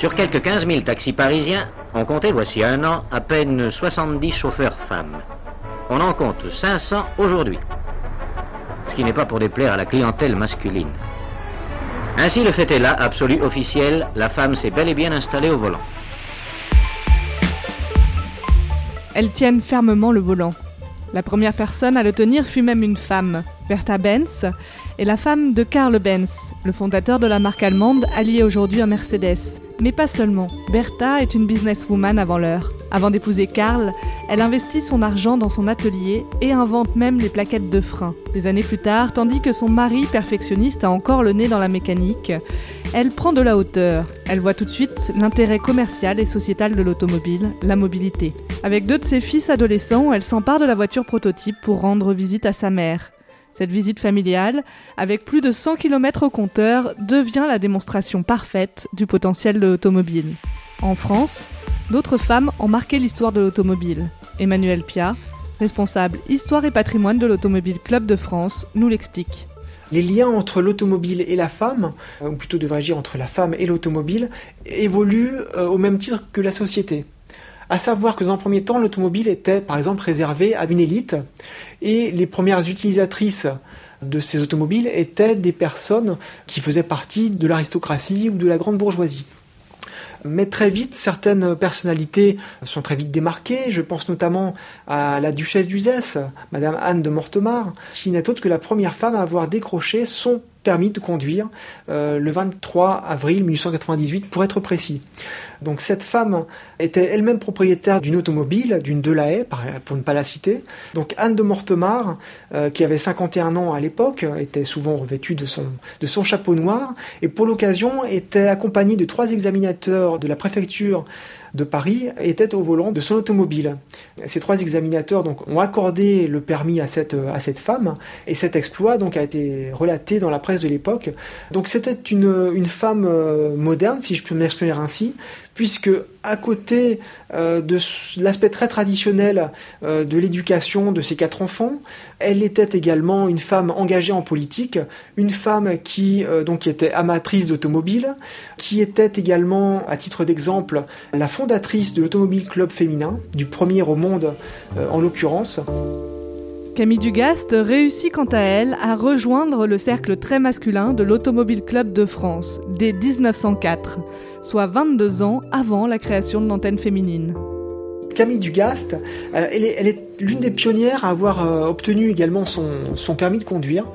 Sur quelques 15 000 taxis parisiens, on comptait voici un an à peine 70 chauffeurs femmes. On en compte 500 aujourd'hui. Ce qui n'est pas pour déplaire à la clientèle masculine. Ainsi, le fait est là, absolu, officiel, la femme s'est bel et bien installée au volant. Elles tiennent fermement le volant. La première personne à le tenir fut même une femme, Bertha Benz, et la femme de Karl Benz, le fondateur de la marque allemande alliée aujourd'hui à Mercedes. Mais pas seulement. Bertha est une businesswoman avant l'heure. Avant d'épouser Karl, elle investit son argent dans son atelier et invente même les plaquettes de frein. Des années plus tard, tandis que son mari perfectionniste a encore le nez dans la mécanique, elle prend de la hauteur. Elle voit tout de suite l'intérêt commercial et sociétal de l'automobile, la mobilité. Avec deux de ses fils adolescents, elle s'empare de la voiture prototype pour rendre visite à sa mère. Cette visite familiale, avec plus de 100 km au compteur, devient la démonstration parfaite du potentiel de l'automobile. En France, d'autres femmes ont marqué l'histoire de l'automobile. Emmanuel Pia, responsable Histoire et patrimoine de l'Automobile Club de France, nous l'explique. Les liens entre l'automobile et la femme, ou plutôt devrais-je dire entre la femme et l'automobile, évoluent euh, au même titre que la société. À savoir que dans un premier temps, l'automobile était par exemple réservée à une élite et les premières utilisatrices de ces automobiles étaient des personnes qui faisaient partie de l'aristocratie ou de la grande bourgeoisie. Mais très vite, certaines personnalités sont très vite démarquées. Je pense notamment à la duchesse d'Uzès, Madame Anne de Mortemar, qui n'est autre que la première femme à avoir décroché son permis de conduire euh, le 23 avril 1898 pour être précis. Donc cette femme était elle-même propriétaire d'une automobile, d'une Delahaye pour ne pas la citer. Donc Anne de Mortemar, euh, qui avait 51 ans à l'époque, était souvent revêtue de de son chapeau noir et pour l'occasion était accompagnée de trois examinateurs de la préfecture de Paris était au volant de son automobile. Ces trois examinateurs donc, ont accordé le permis à cette, à cette femme et cet exploit donc, a été relaté dans la presse de l'époque. Donc c'était une, une femme euh, moderne, si je peux m'exprimer ainsi, puisque à côté euh, de l'aspect très traditionnel euh, de l'éducation de ses quatre enfants, elle était également une femme engagée en politique, une femme qui euh, donc était amatrice d'automobile, qui était également, à titre d'exemple, la fondatrice de l'Automobile Club féminin, du premier au monde en l'occurrence. Camille Dugast réussit quant à elle à rejoindre le cercle très masculin de l'Automobile Club de France dès 1904, soit 22 ans avant la création de l'antenne féminine. Camille Dugast, euh, elle est, l'une des pionnières à avoir euh, obtenu également son, permis de conduire,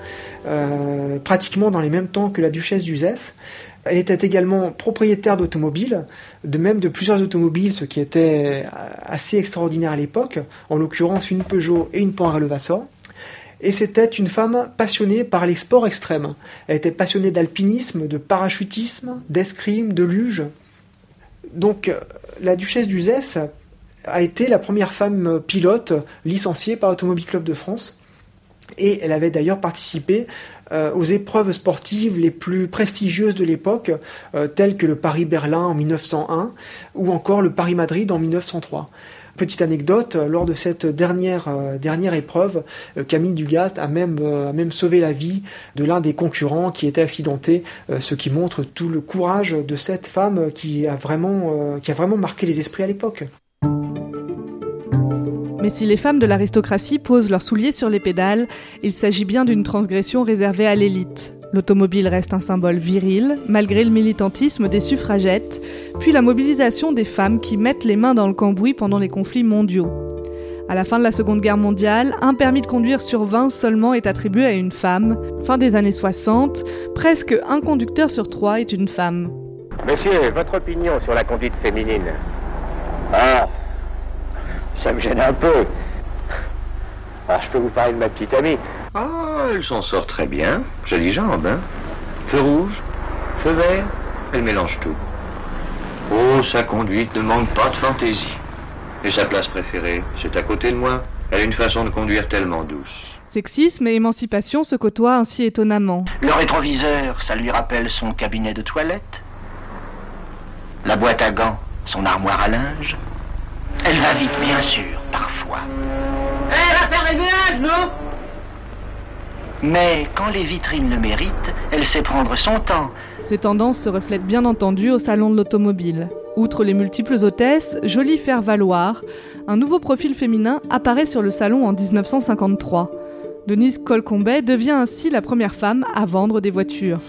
euh, pratiquement dans les mêmes temps que la duchesse d'Uzès. Elle était également propriétaire d'automobiles, de même de plusieurs automobiles, ce qui était assez extraordinaire à l'époque, en l'occurrence une Peugeot et une Levassor. Et c'était une femme passionnée par les sports extrêmes. Elle était passionnée d'alpinisme, de parachutisme, d'escrime, de luge. Donc la duchesse d'Uzès a été la première femme pilote licenciée par l'Automobile Club de France. Et elle avait d'ailleurs participé euh, aux épreuves sportives les plus prestigieuses de l'époque, euh, telles que le Paris-Berlin en 1901 ou encore le Paris-Madrid en 1903. Petite anecdote, lors de cette dernière, euh, épreuve, Camille Dugast a même, a même sauvé la vie de l'un des concurrents qui était accidenté, ce qui montre tout le courage de cette femme qui a vraiment, qui a vraiment marqué les esprits à l'époque. Mais si les femmes de l'aristocratie posent leurs souliers sur les pédales, il s'agit bien d'une transgression réservée à l'élite. L'automobile reste un symbole viril, malgré le militantisme des suffragettes, puis la mobilisation des femmes qui mettent les mains dans le cambouis pendant les conflits mondiaux. À la fin de la Seconde Guerre mondiale, un permis de conduire sur 20 seulement est attribué à une femme. Fin des années 60, presque un conducteur sur trois est une femme. Monsieur, votre opinion sur la conduite féminine Ah, ça me gêne un peu. Alors, je peux vous parler de ma petite amie. Ah, elle s'en sort très bien. Jolie jambe, hein Feu rouge, feu vert, elle mélange tout. Oh, sa conduite ne manque pas de fantaisie. Et sa place préférée, c'est à côté de moi. Elle a une façon de conduire tellement douce. Sexisme et émancipation se côtoient ainsi étonnamment. Le rétroviseur, ça lui rappelle son cabinet de toilette. La boîte à gants, son armoire à linge. Elle va vite, bien sûr, parfois. Elle va faire les nuages, non? Mais quand les vitrines le méritent, elle sait prendre son temps. Ces tendances se reflètent bien entendu au salon de l'automobile. Outre les multiples hôtesses, jolies faire valoir, un nouveau profil féminin apparaît sur le salon en 1953. Denise Colcombet devient ainsi la première femme à vendre des voitures.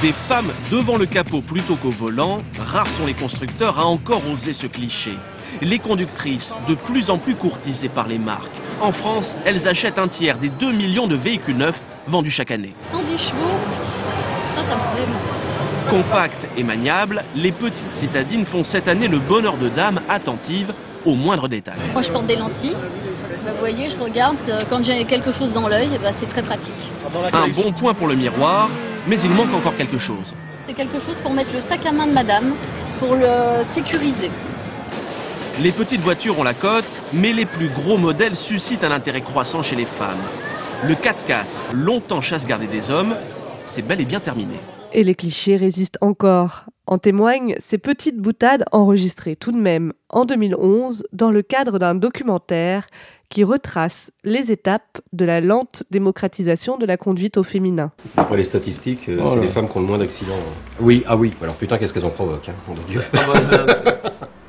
Des femmes devant le capot plutôt qu'au volant, rares sont les constructeurs à encore oser ce cliché. Les conductrices, de plus en plus courtisées par les marques. En France, elles achètent un tiers des 2 millions de véhicules neufs vendus chaque année. 110 chevaux, ça, ça me plaît. Compactes et maniables, les petites citadines font cette année le bonheur de dames attentives aux moindres détails. Moi, je porte des lentilles. Bah, vous voyez, je regarde. euh, Quand j'ai quelque chose dans l'œil, bah, c'est très pratique. Un bon point pour le miroir, mais il manque encore quelque chose. C'est quelque chose pour mettre le sac à main de madame, pour le sécuriser. Les petites voitures ont la cote, mais les plus gros modèles suscitent un intérêt croissant chez les femmes. Le 4x4, longtemps chasse gardée des hommes, c'est bel et bien terminé. Et les clichés résistent encore. En témoignent ces petites boutades enregistrées tout de même en 2011 dans le cadre d'un documentaire qui retrace les étapes de la lente démocratisation de la conduite au féminin. Après les statistiques, euh, Oh c'est les femmes qui ont le moins d'accidents. Oui, ah oui. Alors putain, qu'est-ce qu'elles en provoquent, hein, de Dieu.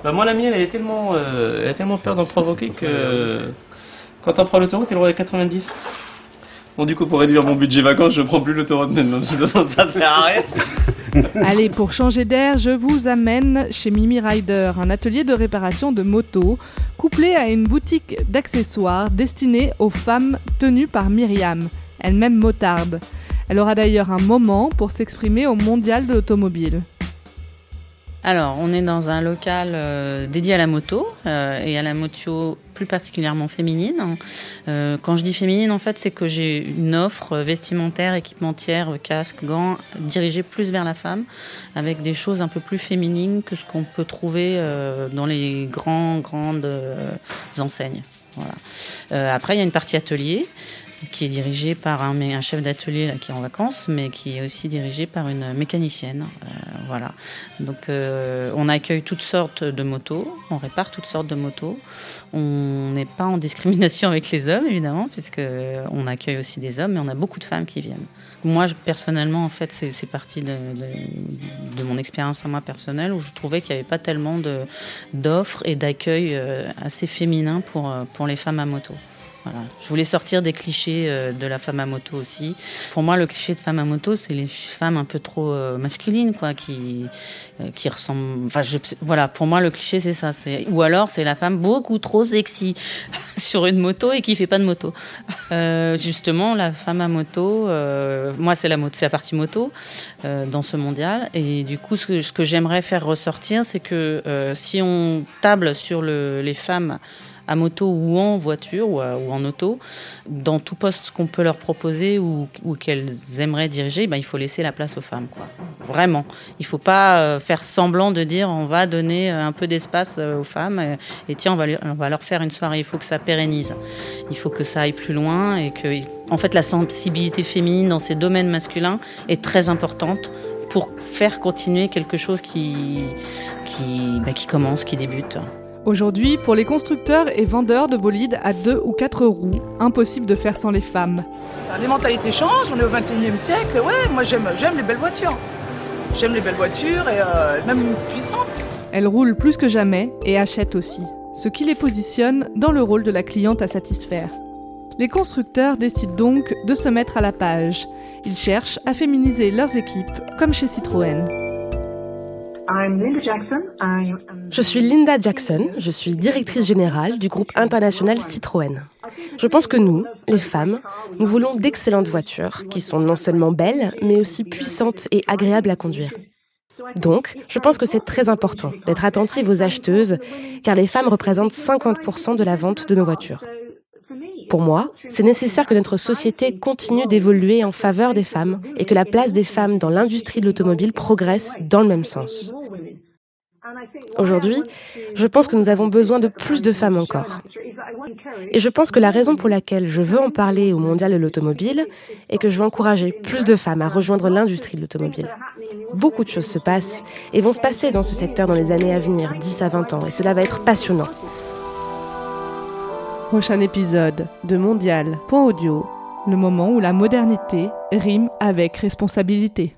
Ah bah, moi la mienne elle est tellement euh, elle a tellement peur d'en provoquer que quand on prend l'autoroute elle roule à 90. Bon du coup pour réduire mon budget vacances je prends plus l'autoroute toute façon, ça sert à rien. Allez, pour changer d'air, je vous amène chez Mimi Rider, un atelier de réparation de motos, couplé à une boutique d'accessoires destinée aux femmes tenues par Myriam, elle-même motarde. Elle aura d'ailleurs un moment pour s'exprimer au mondial de l'automobile. Alors, on est dans un local euh, dédié à la moto euh, et à la moto plus particulièrement féminine. Euh, quand je dis féminine, en fait, c'est que j'ai une offre vestimentaire, équipementière, casque, gants, dirigée plus vers la femme, avec des choses un peu plus féminines que ce qu'on peut trouver dans les grands, grandes enseignes. Après, il y a une partie atelier qui est dirigée par un, chef d'atelier qui est en vacances, mais qui est aussi dirigé par une mécanicienne. Donc, euh, on accueille toutes sortes de motos, on répare toutes sortes de motos. On n'est pas en discrimination avec les hommes, évidemment, puisque on accueille aussi des hommes, mais on a beaucoup de femmes qui viennent. Moi, personnellement, en fait, c'est parti de, mon expérience à moi personnelle, où je trouvais qu'il n'y avait pas tellement d'offres et d'accueil euh, assez féminin euh, pour les femmes à moto. Je voulais sortir des clichés euh, de la femme à moto aussi. Pour moi, le cliché de femme à moto, c'est les femmes un peu trop euh, masculines, quoi, qui, euh, qui ressemblent. Enfin, voilà. Pour moi, le cliché, c'est ça. Ou alors c'est la femme beaucoup trop sexy sur une moto et qui fait pas de moto. Justement, la femme à moto, moi, c'est la c'est la partie moto dans ce mondial. Et du coup, ce que, j'aimerais faire ressortir, c'est que si on table sur le, les femmes à moto ou en voiture ou, en auto, dans tout poste qu'on peut leur proposer ou, qu'elles aimeraient diriger, ben, il faut laisser la place aux femmes. Vraiment. Il ne faut pas euh, faire semblant de dire on va donner euh, un peu d'espace euh, aux femmes et tiens, on va, leur faire une soirée. Il faut que ça pérennise. Il faut que ça aille plus loin et que, en fait, la sensibilité féminine dans ces domaines masculins est très importante pour faire continuer quelque chose qui, qui, ben, qui commence, qui débute. Aujourd'hui, pour les constructeurs et vendeurs de bolides à deux ou quatre roues, impossible de faire sans les femmes. Les mentalités changent, on est au 21e siècle. Ouais, moi j'aime, j'aime les belles voitures. J'aime les belles voitures et euh, même puissantes. Elles roulent plus que jamais et achètent aussi, ce qui les positionne dans le rôle de la cliente à satisfaire. Les constructeurs décident donc de se mettre à la page. Ils cherchent à féminiser leurs équipes, comme chez Citroën. Je suis Linda Jackson, je suis directrice générale du groupe international Citroën. Je pense que nous, les femmes, nous voulons d'excellentes voitures qui sont non seulement belles, mais aussi puissantes et agréables à conduire. Donc, je pense que c'est très important d'être attentive aux acheteuses, car les femmes représentent 50% de la vente de nos voitures. Pour moi, c'est nécessaire que notre société continue d'évoluer en faveur des femmes et que la place des femmes dans l'industrie de l'automobile progresse dans le même sens. Aujourd'hui, je pense que nous avons besoin de plus de femmes encore. Et je pense que la raison pour laquelle je veux en parler au Mondial de l'automobile est que je veux encourager plus de femmes à rejoindre l'industrie de l'automobile. Beaucoup de choses se passent et vont se passer dans ce secteur dans les années à venir, 10 à 20 ans, et cela va être passionnant. Prochain épisode de Mondial. Point audio. le moment où la modernité rime avec responsabilité.